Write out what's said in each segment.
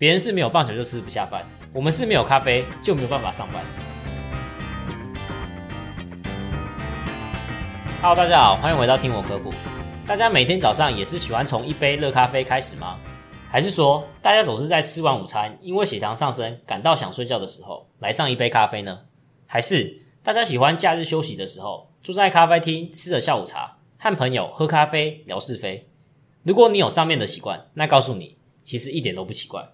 别人是没有棒球就吃不下饭，我们是没有咖啡就没有办法上班。Hello，大家好，欢迎回到听我科普。大家每天早上也是喜欢从一杯热咖啡开始吗？还是说大家总是在吃完午餐，因为血糖上升，感到想睡觉的时候来上一杯咖啡呢？还是大家喜欢假日休息的时候，坐在咖啡厅吃着下午茶，和朋友喝咖啡聊是非？如果你有上面的习惯，那告诉你，其实一点都不奇怪。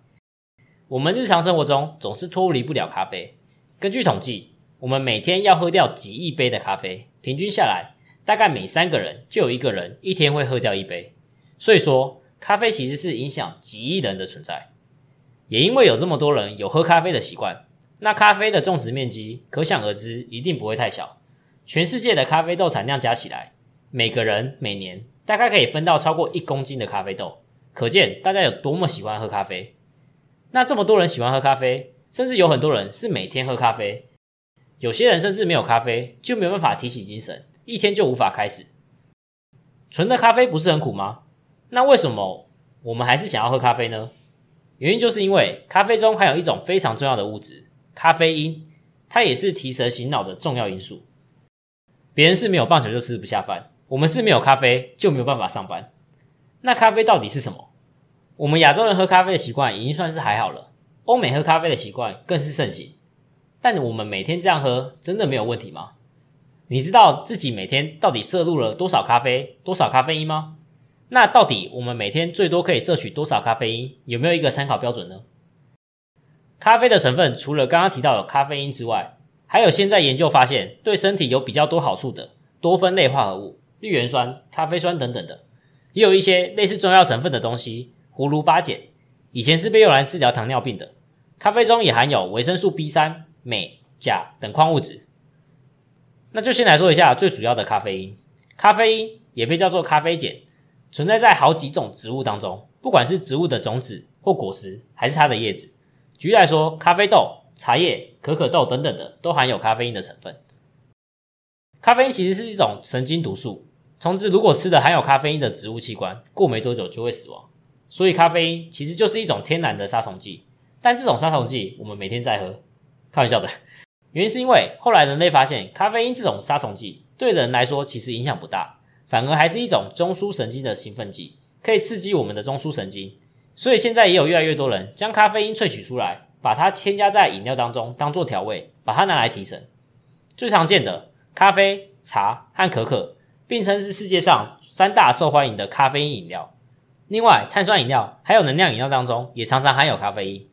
我们日常生活中总是脱离不了咖啡。根据统计，我们每天要喝掉几亿杯的咖啡，平均下来，大概每三个人就有一个人一天会喝掉一杯。所以说，咖啡其实是影响几亿人的存在。也因为有这么多人有喝咖啡的习惯，那咖啡的种植面积可想而知，一定不会太小。全世界的咖啡豆产量加起来，每个人每年大概可以分到超过一公斤的咖啡豆，可见大家有多么喜欢喝咖啡。那这么多人喜欢喝咖啡，甚至有很多人是每天喝咖啡。有些人甚至没有咖啡就没有办法提起精神，一天就无法开始。纯的咖啡不是很苦吗？那为什么我们还是想要喝咖啡呢？原因就是因为咖啡中含有一种非常重要的物质——咖啡因，它也是提神醒脑的重要因素。别人是没有棒球就吃不下饭，我们是没有咖啡就没有办法上班。那咖啡到底是什么？我们亚洲人喝咖啡的习惯已经算是还好了，欧美喝咖啡的习惯更是盛行。但我们每天这样喝，真的没有问题吗？你知道自己每天到底摄入了多少咖啡、多少咖啡因吗？那到底我们每天最多可以摄取多少咖啡因？有没有一个参考标准呢？咖啡的成分除了刚刚提到的咖啡因之外，还有现在研究发现对身体有比较多好处的多酚类化合物、绿原酸、咖啡酸等等的，也有一些类似中药成分的东西。葫芦巴碱以前是被用来治疗糖尿病的，咖啡中也含有维生素 B 三、镁、钾等矿物质。那就先来说一下最主要的咖啡因。咖啡因也被叫做咖啡碱，存在在好几种植物当中，不管是植物的种子或果实，还是它的叶子。举例来说，咖啡豆、茶叶、可可豆等等的都含有咖啡因的成分。咖啡因其实是一种神经毒素，虫子如果吃的含有咖啡因的植物器官，过没多久就会死亡。所以，咖啡因其实就是一种天然的杀虫剂，但这种杀虫剂我们每天在喝，开玩笑的。原因是因为后来人类发现，咖啡因这种杀虫剂对人来说其实影响不大，反而还是一种中枢神经的兴奋剂，可以刺激我们的中枢神经。所以现在也有越来越多人将咖啡因萃取出来，把它添加在饮料当中，当做调味，把它拿来提神。最常见的咖啡、茶和可可，并称是世界上三大受欢迎的咖啡因饮料。另外，碳酸饮料还有能量饮料当中也常常含有咖啡因。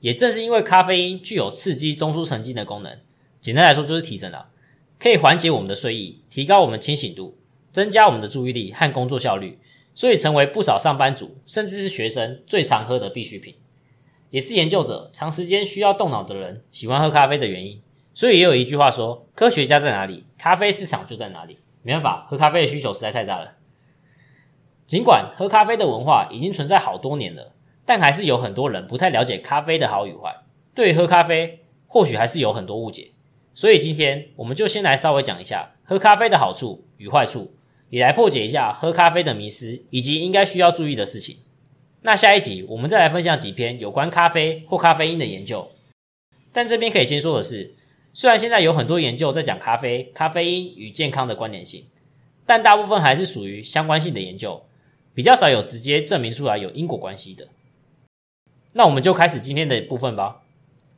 也正是因为咖啡因具有刺激中枢神经的功能，简单来说就是提神了，可以缓解我们的睡意，提高我们清醒度，增加我们的注意力和工作效率，所以成为不少上班族甚至是学生最常喝的必需品，也是研究者长时间需要动脑的人喜欢喝咖啡的原因。所以也有一句话说：“科学家在哪里，咖啡市场就在哪里。”没办法，喝咖啡的需求实在太大了。尽管喝咖啡的文化已经存在好多年了，但还是有很多人不太了解咖啡的好与坏。对于喝咖啡，或许还是有很多误解。所以今天我们就先来稍微讲一下喝咖啡的好处与坏处，也来破解一下喝咖啡的迷思以及应该需要注意的事情。那下一集我们再来分享几篇有关咖啡或咖啡因的研究。但这边可以先说的是，虽然现在有很多研究在讲咖啡、咖啡因与健康的关联性，但大部分还是属于相关性的研究。比较少有直接证明出来有因果关系的，那我们就开始今天的部分吧。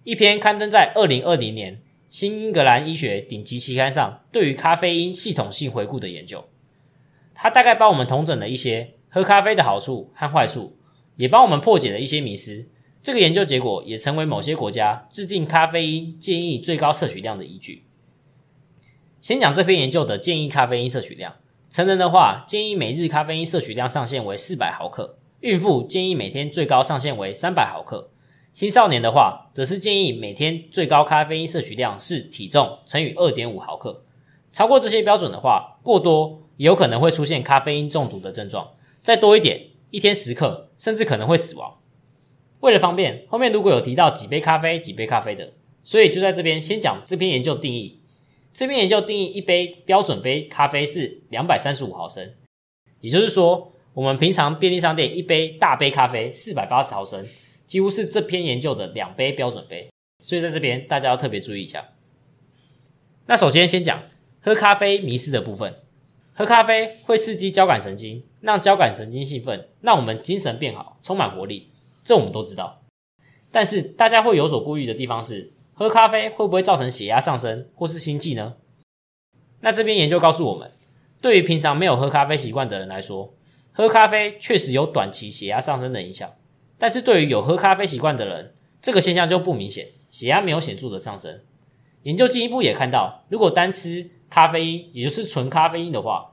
一篇刊登在二零二零年《新英格兰医学顶级期刊》上对于咖啡因系统性回顾的研究，它大概帮我们统整了一些喝咖啡的好处和坏处，也帮我们破解了一些迷思。这个研究结果也成为某些国家制定咖啡因建议最高摄取量的依据。先讲这篇研究的建议咖啡因摄取量。成人的话，建议每日咖啡因摄取量上限为四百毫克；孕妇建议每天最高上限为三百毫克；青少年的话，则是建议每天最高咖啡因摄取量是体重乘以二点五毫克。超过这些标准的话，过多有可能会出现咖啡因中毒的症状；再多一点，一天十克，甚至可能会死亡。为了方便，后面如果有提到几杯咖啡、几杯咖啡的，所以就在这边先讲这篇研究定义。这篇研究定义一杯标准杯咖啡是两百三十五毫升，也就是说，我们平常便利商店一杯大杯咖啡四百八十毫升，几乎是这篇研究的两杯标准杯，所以在这边大家要特别注意一下。那首先先讲喝咖啡迷失的部分，喝咖啡会刺激交感神经，让交感神经兴奋，让我们精神变好，充满活力，这我们都知道。但是大家会有所顾虑的地方是，喝咖啡会不会造成血压上升或是心悸呢？那这边研究告诉我们，对于平常没有喝咖啡习惯的人来说，喝咖啡确实有短期血压上升的影响。但是对于有喝咖啡习惯的人，这个现象就不明显，血压没有显著的上升。研究进一步也看到，如果单吃咖啡因，也就是纯咖啡因的话，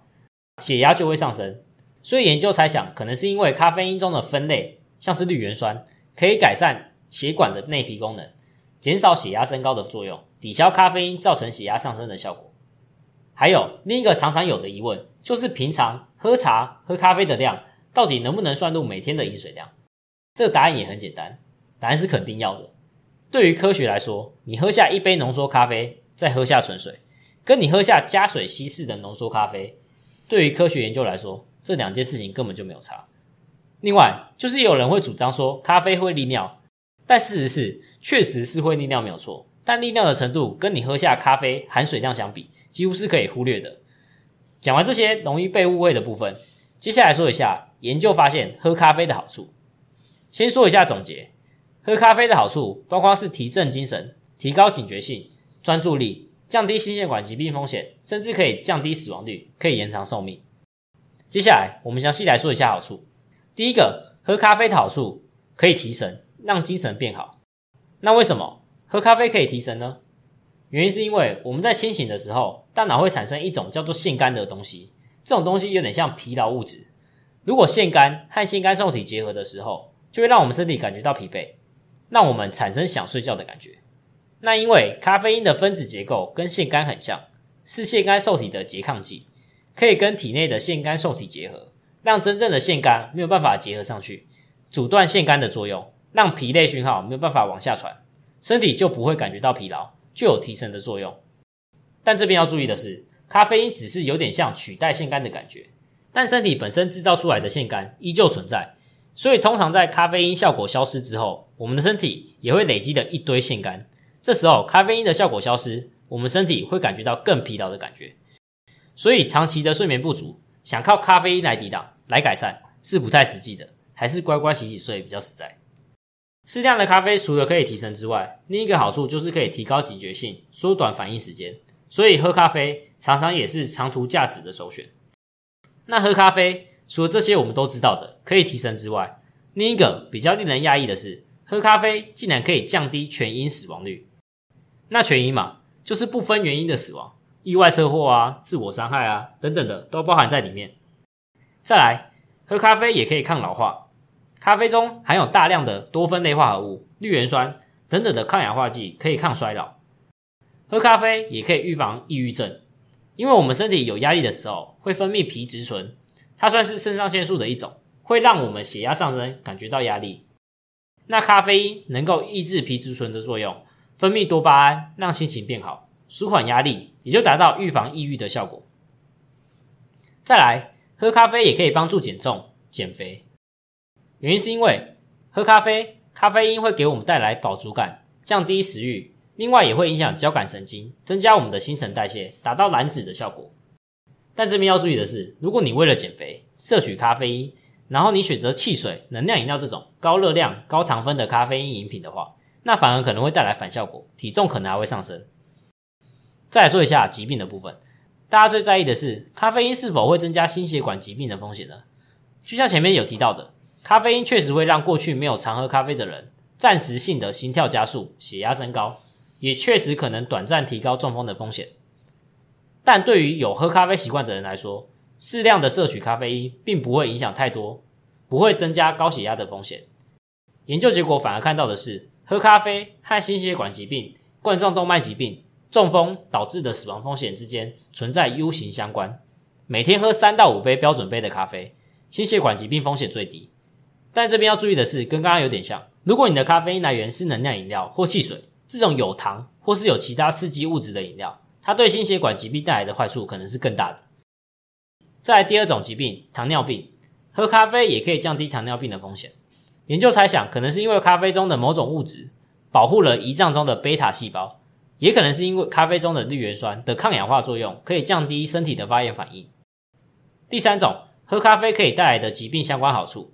血压就会上升。所以研究猜想，可能是因为咖啡因中的酚类，像是绿原酸，可以改善血管的内皮功能，减少血压升高的作用，抵消咖啡因造成血压上升的效果。还有另一个常常有的疑问，就是平常喝茶、喝咖啡的量，到底能不能算入每天的饮水量？这个答案也很简单，答案是肯定要的。对于科学来说，你喝下一杯浓缩咖啡，再喝下纯水，跟你喝下加水稀释的浓缩咖啡，对于科学研究来说，这两件事情根本就没有差。另外，就是有人会主张说咖啡会利尿，但事实是，确实是会利尿没有错，但利尿的程度跟你喝下咖啡含水量相比，几乎是可以忽略的。讲完这些容易被误会的部分，接下来说一下研究发现喝咖啡的好处。先说一下总结，喝咖啡的好处包括是提振精神、提高警觉性、专注力、降低心血管疾病风险，甚至可以降低死亡率，可以延长寿命。接下来我们详细来说一下好处。第一个，喝咖啡的好处可以提神，让精神变好。那为什么喝咖啡可以提神呢？原因是因为我们在清醒的时候，大脑会产生一种叫做腺苷的东西，这种东西有点像疲劳物质。如果腺苷和腺苷受体结合的时候，就会让我们身体感觉到疲惫，让我们产生想睡觉的感觉。那因为咖啡因的分子结构跟腺苷很像，是腺苷受体的拮抗剂，可以跟体内的腺苷受体结合，让真正的腺苷没有办法结合上去，阻断腺苷的作用，让疲累讯号没有办法往下传，身体就不会感觉到疲劳，就有提神的作用。但这边要注意的是，咖啡因只是有点像取代腺苷的感觉，但身体本身制造出来的腺苷依旧存在。所以，通常在咖啡因效果消失之后，我们的身体也会累积了一堆腺苷。这时候，咖啡因的效果消失，我们身体会感觉到更疲劳的感觉。所以，长期的睡眠不足，想靠咖啡因来抵挡、来改善，是不太实际的，还是乖乖洗洗睡比较实在。适量的咖啡除了可以提神之外，另一个好处就是可以提高警觉性，缩短反应时间。所以，喝咖啡常常也是长途驾驶的首选。那喝咖啡？除了这些我们都知道的可以提神之外，另一个比较令人讶异的是，喝咖啡竟然可以降低全因死亡率。那全因嘛，就是不分原因的死亡，意外车祸啊、自我伤害啊等等的都包含在里面。再来，喝咖啡也可以抗老化，咖啡中含有大量的多酚类化合物、绿原酸等等的抗氧化剂，可以抗衰老。喝咖啡也可以预防抑郁症，因为我们身体有压力的时候会分泌皮质醇。它算是肾上腺素的一种，会让我们血压上升，感觉到压力。那咖啡因能够抑制皮质醇的作用，分泌多巴胺，让心情变好，舒缓压力，也就达到预防抑郁的效果。再来，喝咖啡也可以帮助减重、减肥。原因是因为喝咖啡，咖啡因会给我们带来饱足感，降低食欲，另外也会影响交感神经，增加我们的新陈代谢，达到燃脂的效果。但这边要注意的是，如果你为了减肥摄取咖啡因，然后你选择汽水、能量饮料这种高热量、高糖分的咖啡因饮品的话，那反而可能会带来反效果，体重可能还会上升。再来说一下疾病的部分，大家最在意的是咖啡因是否会增加心血管疾病的风险呢？就像前面有提到的，咖啡因确实会让过去没有常喝咖啡的人暂时性的心跳加速、血压升高，也确实可能短暂提高中风的风险。但对于有喝咖啡习惯的人来说，适量的摄取咖啡因并不会影响太多，不会增加高血压的风险。研究结果反而看到的是，喝咖啡和心血管疾病、冠状动脉疾病、中风导致的死亡风险之间存在 U 型相关。每天喝三到五杯标准杯的咖啡，心血管疾病风险最低。但这边要注意的是，跟刚刚有点像，如果你的咖啡因来源是能量饮料或汽水这种有糖或是有其他刺激物质的饮料。它对心血管疾病带来的坏处可能是更大的。再来第二种疾病，糖尿病，喝咖啡也可以降低糖尿病的风险。研究猜想，可能是因为咖啡中的某种物质保护了胰脏中的贝塔细胞，也可能是因为咖啡中的绿原酸的抗氧化作用可以降低身体的发炎反应。第三种，喝咖啡可以带来的疾病相关好处，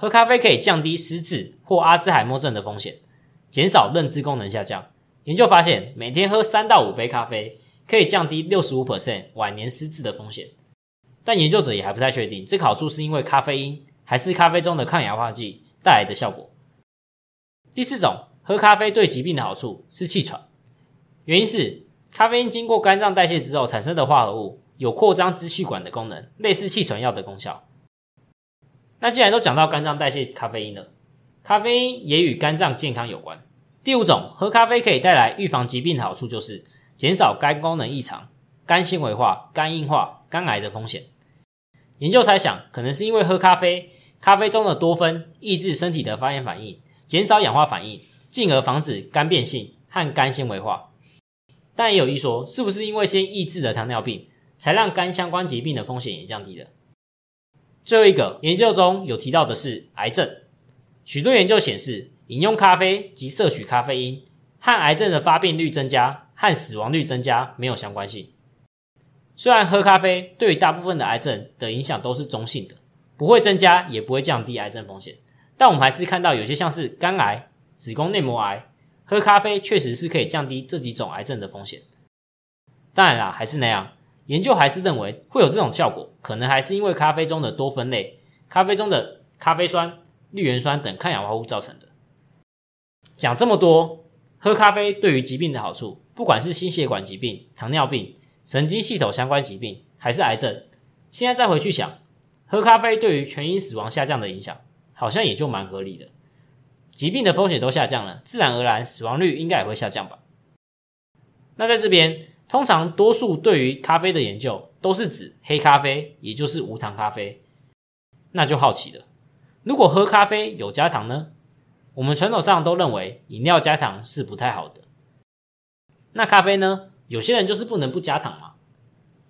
喝咖啡可以降低失智或阿兹海默症的风险，减少认知功能下降。研究发现，每天喝三到五杯咖啡可以降低六十五 percent 晚年失智的风险。但研究者也还不太确定，这个好处是因为咖啡因还是咖啡中的抗氧化剂带来的效果。第四种，喝咖啡对疾病的好处是气喘，原因是咖啡因经过肝脏代谢之后产生的化合物有扩张支气管的功能，类似气喘药的功效。那既然都讲到肝脏代谢咖啡因了，咖啡因也与肝脏健康有关。第五种，喝咖啡可以带来预防疾病的好处就是减少肝功能异常、肝纤维化、肝硬化、肝癌的风险。研究猜想，可能是因为喝咖啡，咖啡中的多酚抑制身体的发炎反应，减少氧化反应，进而防止肝变性和肝纤维化。但也有一说，是不是因为先抑制了糖尿病，才让肝相关疾病的风险也降低了？最后一个研究中有提到的是癌症，许多研究显示，饮用咖啡及摄取咖啡因和癌症的发病率增加和死亡率增加没有相关性。虽然喝咖啡对于大部分的癌症的影响都是中性的，不会增加也不会降低癌症风险，但我们还是看到有些像是肝癌、子宫内膜癌，喝咖啡确实是可以降低这几种癌症的风险。当然啦，还是那样，研究还是认为会有这种效果，可能还是因为咖啡中的多酚类、咖啡中的咖啡酸、绿原酸等抗氧化物造成的。讲这么多，喝咖啡对于疾病的好处，不管是心血管疾病、糖尿病。神经系统相关疾病还是癌症，现在再回去想，喝咖啡对于全因死亡下降的影响，好像也就蛮合理的。疾病的风险都下降了，自然而然死亡率应该也会下降吧？那在这边，通常多数对于咖啡的研究都是指黑咖啡，也就是无糖咖啡。那就好奇了，如果喝咖啡有加糖呢？我们传统上都认为饮料加糖是不太好的。那咖啡呢？有些人就是不能不加糖嘛，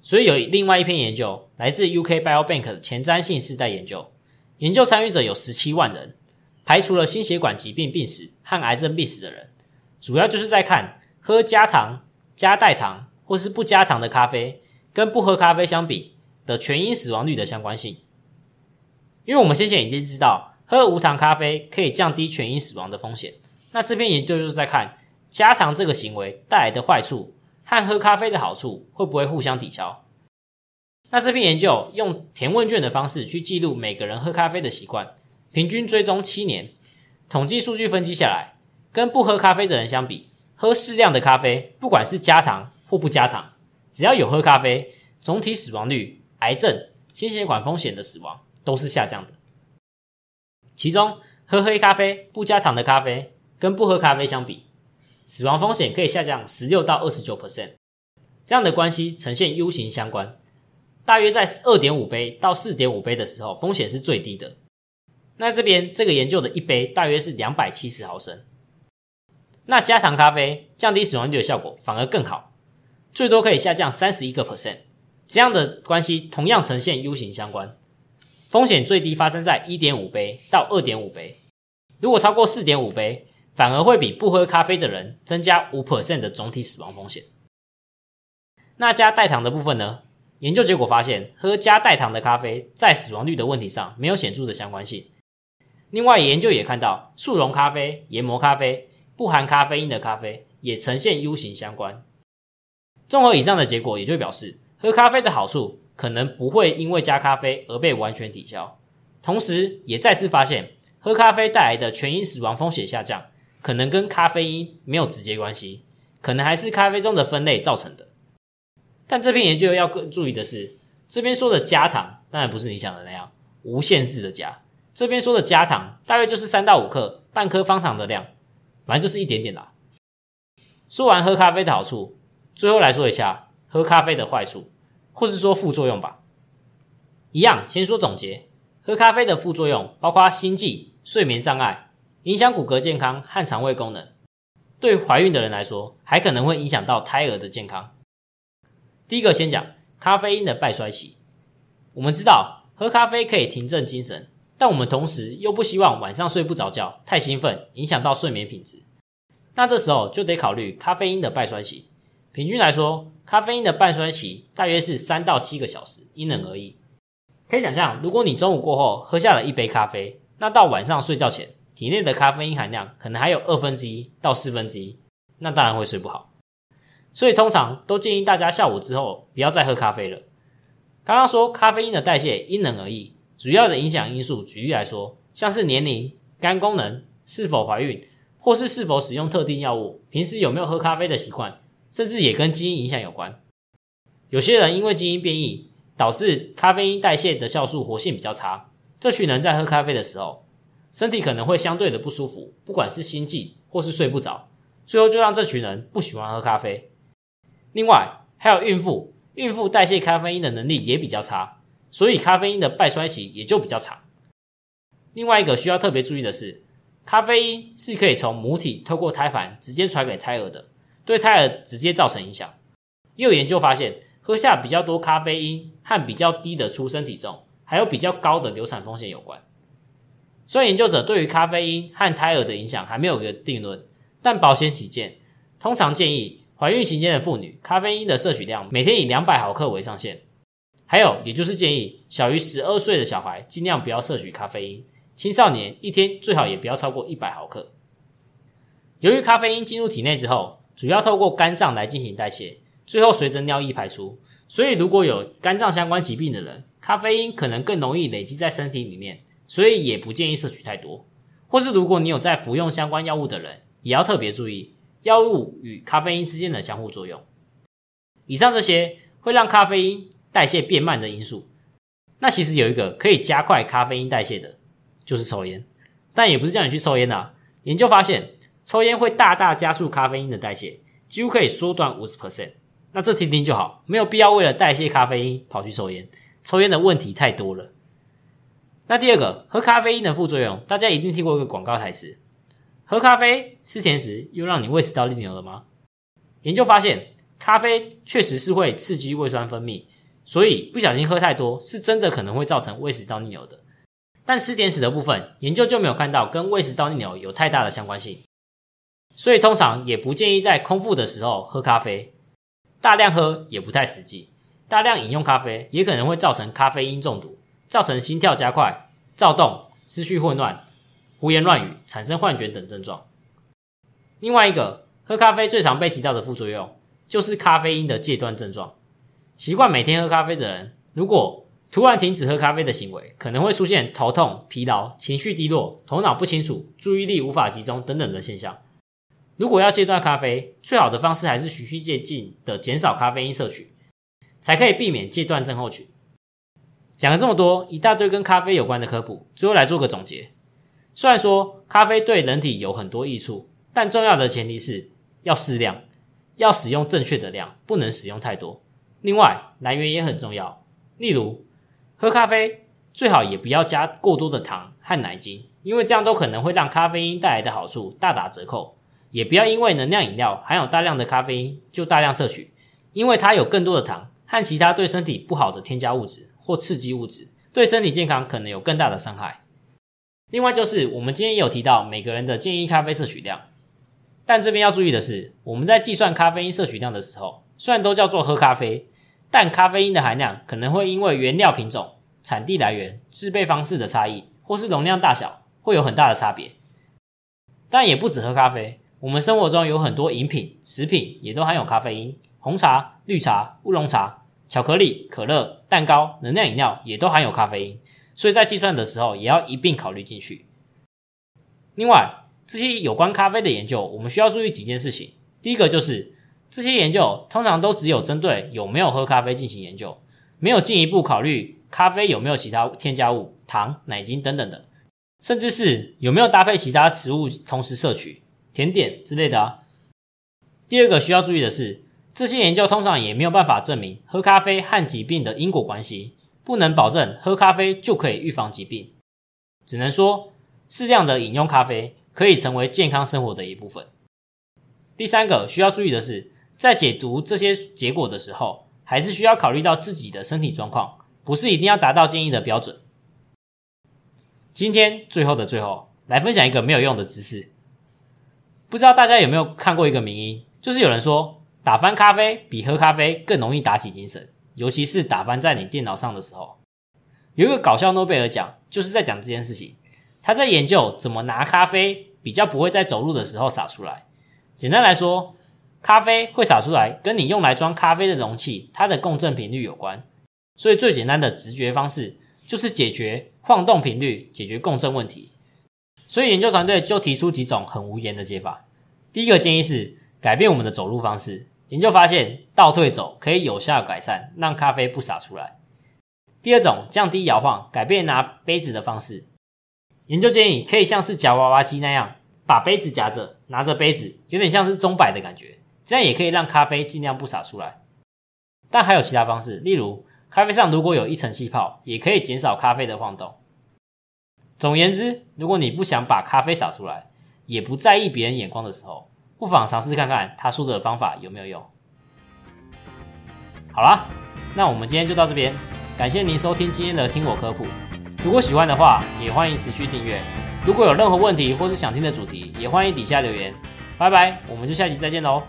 所以有另外一篇研究来自 UK Biobank 的前瞻性世代研究，研究参与者有十七万人，排除了心血管疾病病史和癌症病史的人，主要就是在看喝加糖、加代糖或是不加糖的咖啡跟不喝咖啡相比的全因死亡率的相关性。因为我们先前已经知道喝无糖咖啡可以降低全因死亡的风险，那这篇研究就是在看加糖这个行为带来的坏处。和喝咖啡的好处会不会互相抵消？那这篇研究用填问卷的方式去记录每个人喝咖啡的习惯，平均追踪七年，统计数据分析下来，跟不喝咖啡的人相比，喝适量的咖啡，不管是加糖或不加糖，只要有喝咖啡，总体死亡率、癌症、心血管风险的死亡都是下降的。其中，喝黑咖啡不加糖的咖啡，跟不喝咖啡相比。死亡风险可以下降十六到二十九 percent，这样的关系呈现 U 型相关，大约在二点五杯到四点五杯的时候，风险是最低的。那这边这个研究的一杯大约是两百七十毫升，那加糖咖啡降低死亡率的效果反而更好，最多可以下降三十一个 percent，这样的关系同样呈现 U 型相关，风险最低发生在一点五杯到二点五杯，如果超过四点五杯。反而会比不喝咖啡的人增加五 percent 的总体死亡风险。那加代糖的部分呢？研究结果发现，喝加代糖的咖啡在死亡率的问题上没有显著的相关性。另外，研究也看到速溶咖啡、研磨咖啡、不含咖啡因的咖啡也呈现 U 型相关。综合以上的结果，也就表示喝咖啡的好处可能不会因为加咖啡而被完全抵消。同时，也再次发现喝咖啡带来的全因死亡风险下降。可能跟咖啡因没有直接关系，可能还是咖啡中的分类造成的。但这篇研究要更注意的是，这边说的加糖当然不是你想的那样无限制的加。这边说的加糖大约就是三到五克半颗方糖的量，反正就是一点点啦。说完喝咖啡的好处，最后来说一下喝咖啡的坏处，或是说副作用吧。一样，先说总结：喝咖啡的副作用包括心悸、睡眠障碍。影响骨骼健康和肠胃功能，对怀孕的人来说，还可能会影响到胎儿的健康。第一个先讲咖啡因的败衰期。我们知道喝咖啡可以提振精神，但我们同时又不希望晚上睡不着觉、太兴奋，影响到睡眠品质。那这时候就得考虑咖啡因的败衰期。平均来说，咖啡因的半衰期大约是三到七个小时，因人而异。可以想象，如果你中午过后喝下了一杯咖啡，那到晚上睡觉前，体内的咖啡因含量可能还有二分之一到四分之一，那当然会睡不好。所以通常都建议大家下午之后不要再喝咖啡了。刚刚说咖啡因的代谢因人而异，主要的影响因素，举例来说，像是年龄、肝功能、是否怀孕，或是是否使用特定药物，平时有没有喝咖啡的习惯，甚至也跟基因影响有关。有些人因为基因变异，导致咖啡因代谢的酵素活性比较差，这群人在喝咖啡的时候，身体可能会相对的不舒服，不管是心悸或是睡不着，最后就让这群人不喜欢喝咖啡。另外，还有孕妇。孕妇代谢咖啡因的能力也比较差，所以咖啡因的败衰期也就比较长。另外一个需要特别注意的是，咖啡因是可以从母体透过胎盘直接传给胎儿的，对胎儿直接造成影响。也有研究发现，喝下比较多咖啡因和比较低的出生体重，还有比较高的流产风险有关。虽然研究者对于咖啡因和胎儿的影响还没有一个定论，但保险起见，通常建议。怀孕期间的妇女，咖啡因的摄取量每天以两百毫克为上限。还有，也就是建议小于十二岁的小孩尽量不要摄取咖啡因。青少年一天最好也不要超过一百毫克。由于咖啡因进入体内之后，主要透过肝脏来进行代谢，最后随着尿液排出。所以，如果有肝脏相关疾病的人，咖啡因可能更容易累积在身体里面，所以也不建议摄取太多。或是如果你有在服用相关药物的人，也要特别注意。药物与咖啡因之间的相互作用，以上这些会让咖啡因代谢变慢的因素，那其实有一个可以加快咖啡因代谢的，就是抽烟。但也不是叫你去抽烟啊。研究发现，抽烟会大大加速咖啡因的代谢，几乎可以缩短五十 percent。那这听听就好，没有必要为了代谢咖啡因跑去抽烟。抽烟的问题太多了。那第二个，喝咖啡因的副作用，大家一定听过一个广告台词。喝咖啡吃甜食，又让你胃食道逆流了吗？研究发现，咖啡确实是会刺激胃酸分泌，所以不小心喝太多，是真的可能会造成胃食道逆流的。但吃甜食的部分，研究就没有看到跟胃食道逆流有太大的相关性，所以通常也不建议在空腹的时候喝咖啡，大量喝也不太实际。大量饮用咖啡也可能会造成咖啡因中毒，造成心跳加快、躁动、思绪混乱。胡言乱语、产生幻觉等症状。另外一个，喝咖啡最常被提到的副作用就是咖啡因的戒断症状。习惯每天喝咖啡的人，如果突然停止喝咖啡的行为，可能会出现头痛、疲劳、情绪低落、头脑不清楚、注意力无法集中等等的现象。如果要戒断咖啡，最好的方式还是循序渐进的减少咖啡因摄取，才可以避免戒断症候群。讲了这么多，一大堆跟咖啡有关的科普，最后来做个总结。虽然说咖啡对人体有很多益处，但重要的前提是要适量，要使用正确的量，不能使用太多。另外，来源也很重要，例如喝咖啡最好也不要加过多的糖和奶精，因为这样都可能会让咖啡因带来的好处大打折扣。也不要因为能量饮料含有大量的咖啡因就大量摄取，因为它有更多的糖和其他对身体不好的添加物质或刺激物质，对身体健康可能有更大的伤害。另外就是，我们今天也有提到每个人的建议咖啡摄取量，但这边要注意的是，我们在计算咖啡因摄取量的时候，虽然都叫做喝咖啡，但咖啡因的含量可能会因为原料品种、产地来源、制备方式的差异，或是容量大小，会有很大的差别。但也不止喝咖啡，我们生活中有很多饮品、食品也都含有咖啡因，红茶、绿茶、乌龙茶、巧克力、可乐、蛋糕、能量饮料也都含有咖啡因。所以在计算的时候，也要一并考虑进去。另外，这些有关咖啡的研究，我们需要注意几件事情。第一个就是，这些研究通常都只有针对有没有喝咖啡进行研究，没有进一步考虑咖啡有没有其他添加物、糖、奶精等等的，甚至是有没有搭配其他食物同时摄取、甜点之类的。第二个需要注意的是，这些研究通常也没有办法证明喝咖啡和疾病的因果关系。不能保证喝咖啡就可以预防疾病，只能说适量的饮用咖啡可以成为健康生活的一部分。第三个需要注意的是，在解读这些结果的时候，还是需要考虑到自己的身体状况，不是一定要达到建议的标准。今天最后的最后，来分享一个没有用的知识。不知道大家有没有看过一个名音，就是有人说打翻咖啡比喝咖啡更容易打起精神，尤其是打翻在你电脑上的时候。有一个搞笑诺贝尔奖，就是在讲这件事情。他在研究怎么拿咖啡比较不会在走路的时候洒出来。简单来说，咖啡会洒出来，跟你用来装咖啡的容器它的共振频率有关。所以最简单的直觉方式就是解决晃动频率，解决共振问题。所以研究团队就提出几种很无言的解法。第一个建议是改变我们的走路方式。研究发现，倒退走可以有效改善，让咖啡不洒出来。第二种，降低摇晃，改变拿杯子的方式。研究建议可以像是夹娃娃机那样，把杯子夹着，拿着杯子，有点像是钟摆的感觉，这样也可以让咖啡尽量不洒出来。但还有其他方式，例如咖啡上如果有一层气泡，也可以减少咖啡的晃动。总言之，如果你不想把咖啡洒出来，也不在意别人眼光的时候，不妨尝试看看他说的方法有没有用。好啦，那我们今天就到这边，感谢您收听今天的听我科普。如果喜欢的话，也欢迎持续订阅。如果有任何问题或是想听的主题，也欢迎底下留言。拜拜，我们就下期再见喽。